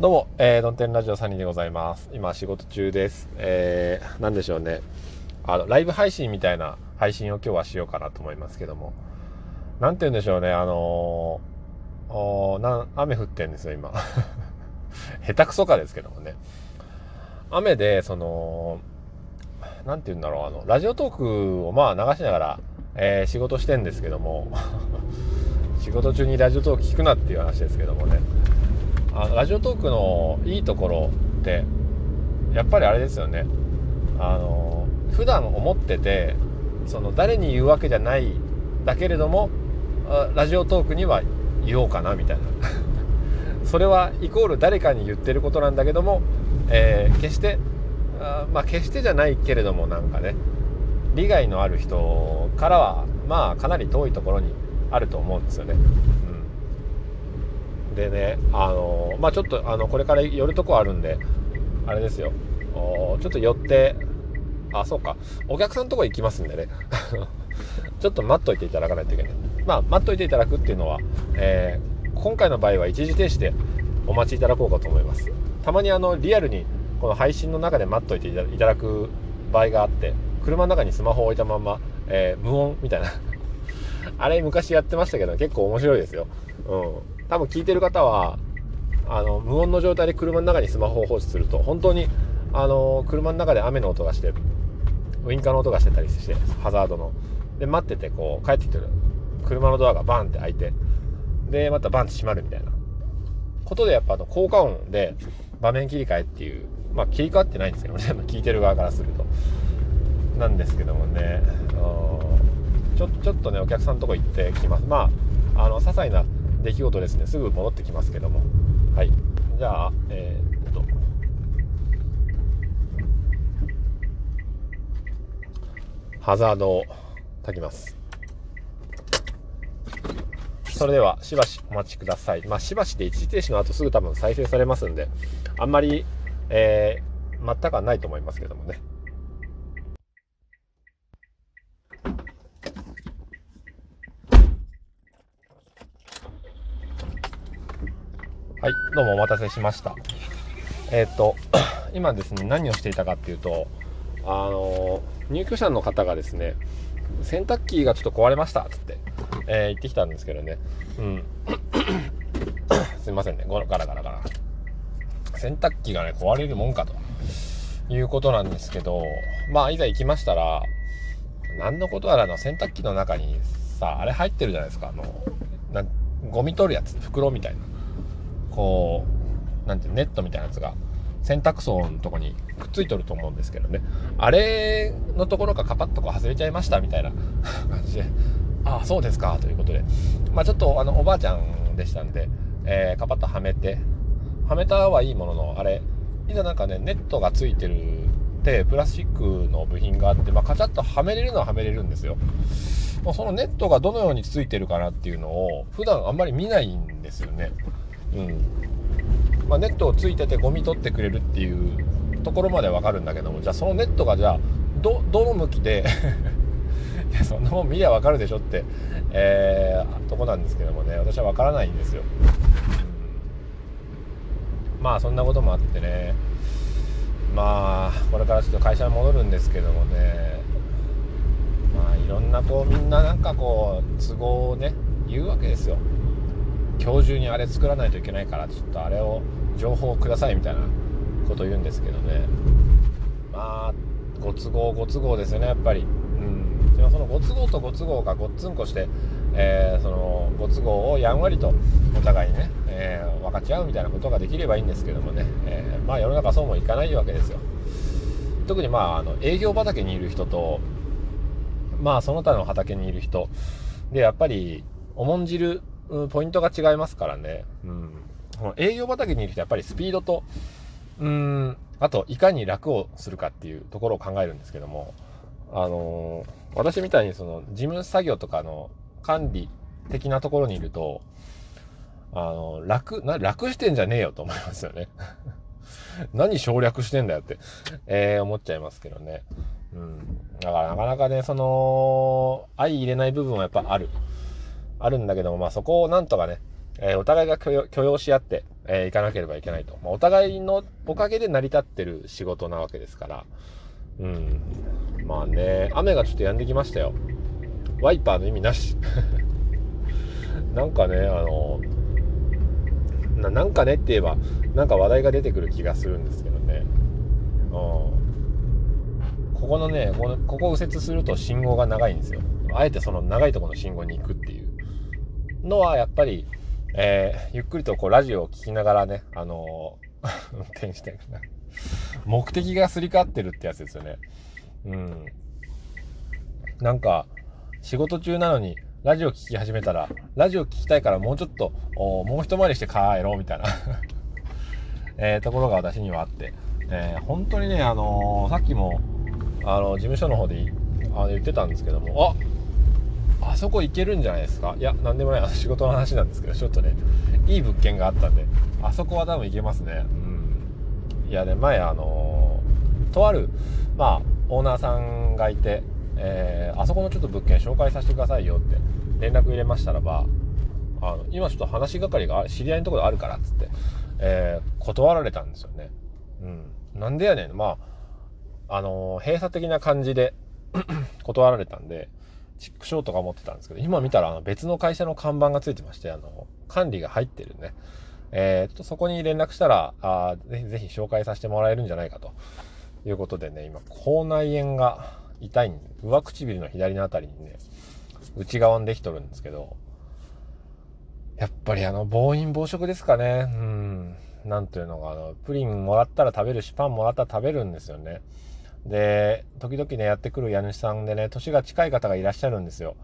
どうも、えー、ドンテンラジオサニーでございます。今仕事中です。えー、なんでしょうね。あの、ライブ配信みたいな配信を今日はしようかなと思いますけども。なんて言うんでしょうね、あのー、おな雨降ってんですよ、今。下手くそかですけどもね。雨で、その、なんて言うんだろう、あの、ラジオトークをまあ流しながら、えー、仕事してんですけども、仕事中にラジオトーク聞くなっていう話ですけどもね。あラジオトークのいいところってやっぱりあれですよねあの普段思っててその誰に言うわけじゃないだけれどもラジオトークには言おうかなみたいな それはイコール誰かに言ってることなんだけども、えー、決してあまあ決してじゃないけれどもなんかね利害のある人からはまあかなり遠いところにあると思うんですよね。でねあのまあちょっとあのこれから寄るとこあるんであれですよ。ちょっと寄ってあそうか。お客さんのとこ行きますんでね。ちょっと待っといていただかないといけない。まあ待っといていただくっていうのは、えー、今回の場合は一時停止でお待ちいただこうかと思います。たまにあのリアルにこの配信の中で待っといていただく場合があって車の中にスマホを置いたまま、えー、無音みたいな。あれ昔やってましたけど結構面白いですよ。うん。多分聞いてる方はあの無音の状態で車の中にスマホを放置すると本当にあの車の中で雨の音がしてウインカーの音がしてたりしてハザードの。で待っててこう帰ってきてる。車のドアがバンって開いてでまたバンって閉まるみたいな。ことでやっぱあの効果音で場面切り替えっていうまあ切り替わってないんですけどね。聞いてる側からすると。なんですけどもね。ちょちょっとねお客さんのとこ行ってきます。まああの些細な出来事ですね。すぐ戻ってきますけども。はい。じゃあえー、っと。ハザードを炊きます。それではしばしお待ちください。まあしばしで一時停止の後すぐ多分再生されますんであんまりえー、全くはないと思いますけどもね。はい、どうもお待たせしました。えっ、と、今ですね、何をしていたかっていうと、あの入居者の方がですね、洗濯機がちょっと壊れましたっつって、えー、言ってきたんですけどね、うん。すいませんね、ガラガラガラ。洗濯機がね、壊れるもんかということなんですけど、まあ、いざ行きましたら、何のことやらの洗濯機の中にさ、あれ入ってるじゃないですか、あの、なゴミ取るやつ、袋みたいな。こう、なんていうネットみたいなやつが、洗濯槽のとこにくっついとると思うんですけどね。あれのところがカパッとこう外れちゃいましたみたいな感じで、あ あ、そうですか、ということで。まあちょっとあの、おばあちゃんでしたんで、えー、カパッとはめて、はめたはいいものの、あれ、みんなんかね、ネットがついてるで、プラスチックの部品があって、まあ、カチャッとはめれるのははめれるんですよ。もうそのネットがどのようについてるかなっていうのを、普段あんまり見ないんですよね。うん。まあ、ネットをついててゴミ取ってくれるっていうところまでわかるんだけどもじゃあそのネットがじゃあどどの向きで いやそんなもん見りゃわかるでしょって、えー、とこなんですけどもね私はわからないんですよ、うん、まあそんなこともあってねまあこれからちょっと会社に戻るんですけどもねまあいろんなこうみんななんかこう都合をね言うわけですよ。今日中にあれ作らないといけないからちょっとあれを情報をくださいみたいなこと言うんですけどね。まあご都合ご都合ですよねやっぱり。うん。でもそのご都合とご都合がごっつんこして、えー、そのご都合をやんわりとお互いにね、えー、分かち合うみたいなことができればいいんですけどもね、えー、まあ世の中そうもいかないわけですよ。特にまああの営業畑にいる人とまあその他の畑にいる人。でやっぱり重んじるうん、ポイントが違いますからね。うん。この営業畑にいる人やっぱりスピードと、うん、あと、いかに楽をするかっていうところを考えるんですけども、あのー、私みたいにその事務作業とかの管理的なところにいると、あの、楽、な、楽してんじゃねえよと思いますよね。何省略してんだよって、えー、思っちゃいますけどね。うん。だからなかなかね、その、相入れない部分はやっぱある。あるんだけども、まあそこをなんとかね、えー、お互いが許容し合って、えー、いかなければいけないと。まあ、お互いのおかげで成り立ってる仕事なわけですから。うん。まあね、雨がちょっと止んできましたよ。ワイパーの意味なし。なんかね、あの、ななんかねって言えば、なんか話題が出てくる気がするんですけどね。うん。ここのね、こここ右折すると信号が長いんですよ。あえてその長いところの信号に行くっていうのは、やっぱり、えー、ゆっくりとこうラジオを聴きながらね、あのー、運転してる。目的がすり替わってるってやつですよね。うん。なんか、仕事中なのに、ラジオ聴き始めたら、ラジオ聴きたいからもうちょっと、もう一回りして帰ろうみたいな えー、ところが私にはあって、えー、本当にね、あのー、さっきも、あの、事務所の方であ言ってたんですけども、ああそこ行けるんじゃないですか？いや、なんでもない、仕事の話なんですけど、ちょっとね、いい物件があったんで、あそこは多分行けますね。うん。いやね、前、あのとある、まあ、オーナーさんがいて、えー、あそこのちょっと物件紹介させてくださいよって連絡入れましたらば、あの、今ちょっと話し係が知り合いのところあるからっつって、えー、断られたんですよね。うん。なんでやねん。まあ、あのー、閉鎖的な感じで 断られたんで、チックショーとか思ってたんですけど、今見たらあの別の会社の看板がついてまして、あの、管理が入ってるね。えー、っとそこに連絡したら、あぜひぜひ紹介させてもらえるんじゃないかということでね、今、口内炎が痛いんで上唇の左のあたりにね、内側にできとるんですけど、やっぱりあの、暴飲暴食ですかね。うん。なんというのが、あの、プリンもらったら食べるし、パンもらったら食べるんですよね。で、時々ね、やってくる家主さんでね、年が近い方がいらっしゃるんですよ。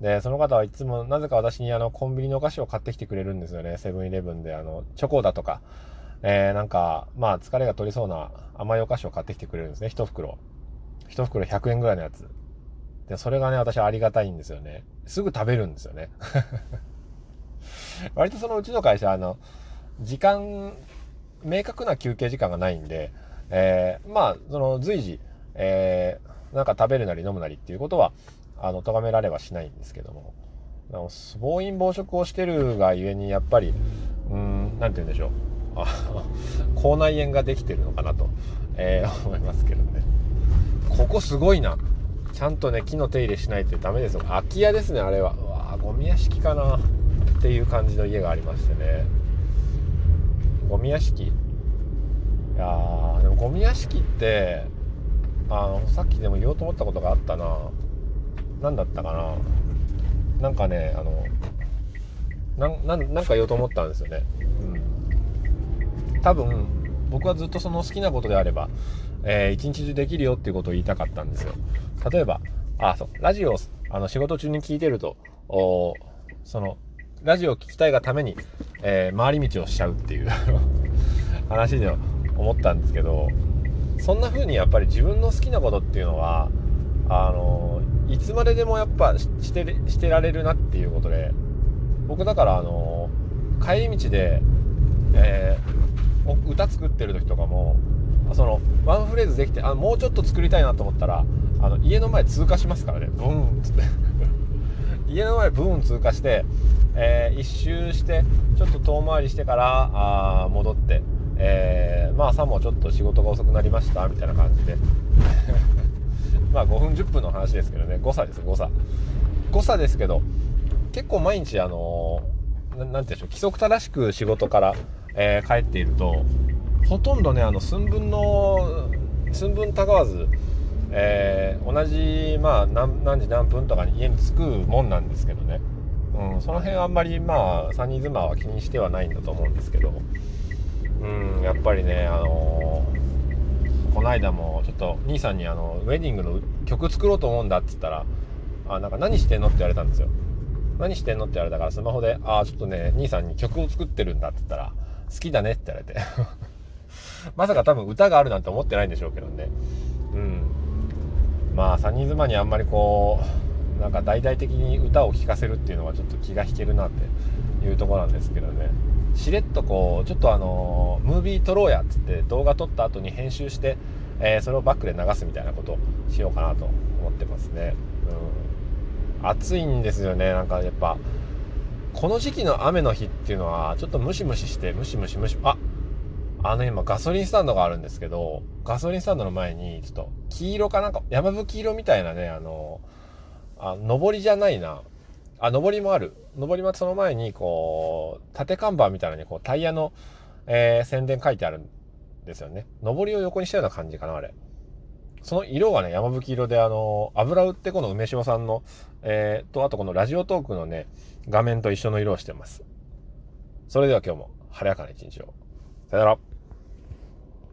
で、その方はいつも、なぜか私にあの、コンビニのお菓子を買ってきてくれるんですよね。セブンイレブンで、あの、チョコだとか、えー、なんか、まあ、疲れが取りそうな甘いお菓子を買ってきてくれるんですね。一袋。一袋100円ぐらいのやつ。で、それがね、私はありがたいんですよね。すぐ食べるんですよね。割とそのうちの会社、あの、時間、明確な休憩時間がないんで、えー、まあ、その随時、えー、なんか食べるなり飲むなりっていうことは、あの、咎められはしないんですけども、暴飲暴食をしてるがゆえに、やっぱり、うん、なんて言うんでしょう。口内炎ができてるのかなと、えー、思いますけどね。ここすごいな。ちゃんとね、木の手入れしないとダメですよ。空き家ですね、あれは。うわゴミ屋敷かなっていう感じの家がありましてね。ゴミ屋敷。いやー、でもゴミ屋敷って、あの、さっきでも言おうと思ったことがあったな。何だったかな。なんかね、あの、ななんか言おうと思ったんですよね。うん。多分、僕はずっとその好きなことであれば、えー、一日中できるよっていうことを言いたかったんですよ。例えば、あ、そう、ラジオをあの仕事中に聞いてると、おその、ラジオを聞きたいがために、えー、回り道をしちゃうっていう話では思ったんですけど、そんな風にやっぱり自分の好きなことっていうのは、あのいつまででもやっぱしてしてられるなっていうことで、僕だからあの帰り道で、えー、歌作ってる時とかも、そのワンフレーズできてあもうちょっと作りたいなと思ったらあの家の前通過しますからね。ブーンっつって。家の前ブーン通過して、えー、一周してちょっと遠回りしてからあ戻って、えー、まあ朝もちょっと仕事が遅くなりましたみたいな感じで。まあ5分10分の話ですけどね。誤差です誤差。誤差ですけど結構毎日あのー、て言うんでしょう規則正しく仕事から、えー、帰っているとほとんどねあの寸分の寸分たがわず、えー、同じ、まあ何、何時何分とかに家に着くもんなんですけどね、うん、その辺あんまりまあサニー妻は気にしてはないんだと思うんですけど、うん、やっぱりねあのー、この間もちょっと兄さんにあのウェディングの曲作ろうと思うんだって言ったら「あなんか何してんの?」って言われたんですよ。何してんのって言われたからスマホで「ああちょっとね兄さんに曲を作ってるんだ」って言ったら「好きだね」って言われて まさか多分歌があるなんて思ってないんでしょうけどね。うん。まあ、サニーズマにあんまりこう、なんか大々的に歌を聴かせるっていうのはちょっと気が引けるなっていうとこなんですけどね。しれっとこう、ちょっとあのムービー撮ろうやっつって動画撮った後に編集して、えー、それをバックで流すみたいなことをしようかなと思ってますね。うん。暑いんですよね。なんかやっぱ、この時期の雨の日っていうのは、ちょっとムシムシして、ムシムシムシ、あ、あの今ガソリンスタンドがあるんですけど、ガソリンスタンドの前に、ちょっと黄色かなんか、山吹色みたいなね、あの、あ、上りじゃないな。あ、上りもある。上りもその前に、こう、縦看板みたいなのに、こう、タイヤの、えー、宣伝書いてあるんですよね。上りを横にしたような感じかな、あれ。その色がね、山吹色で、あの、油売ってこの梅塩さんの、えー、と、あとこのラジオトークのね、画面と一緒の色をしてます。それでは今日も晴れやかな一日を。さよなら。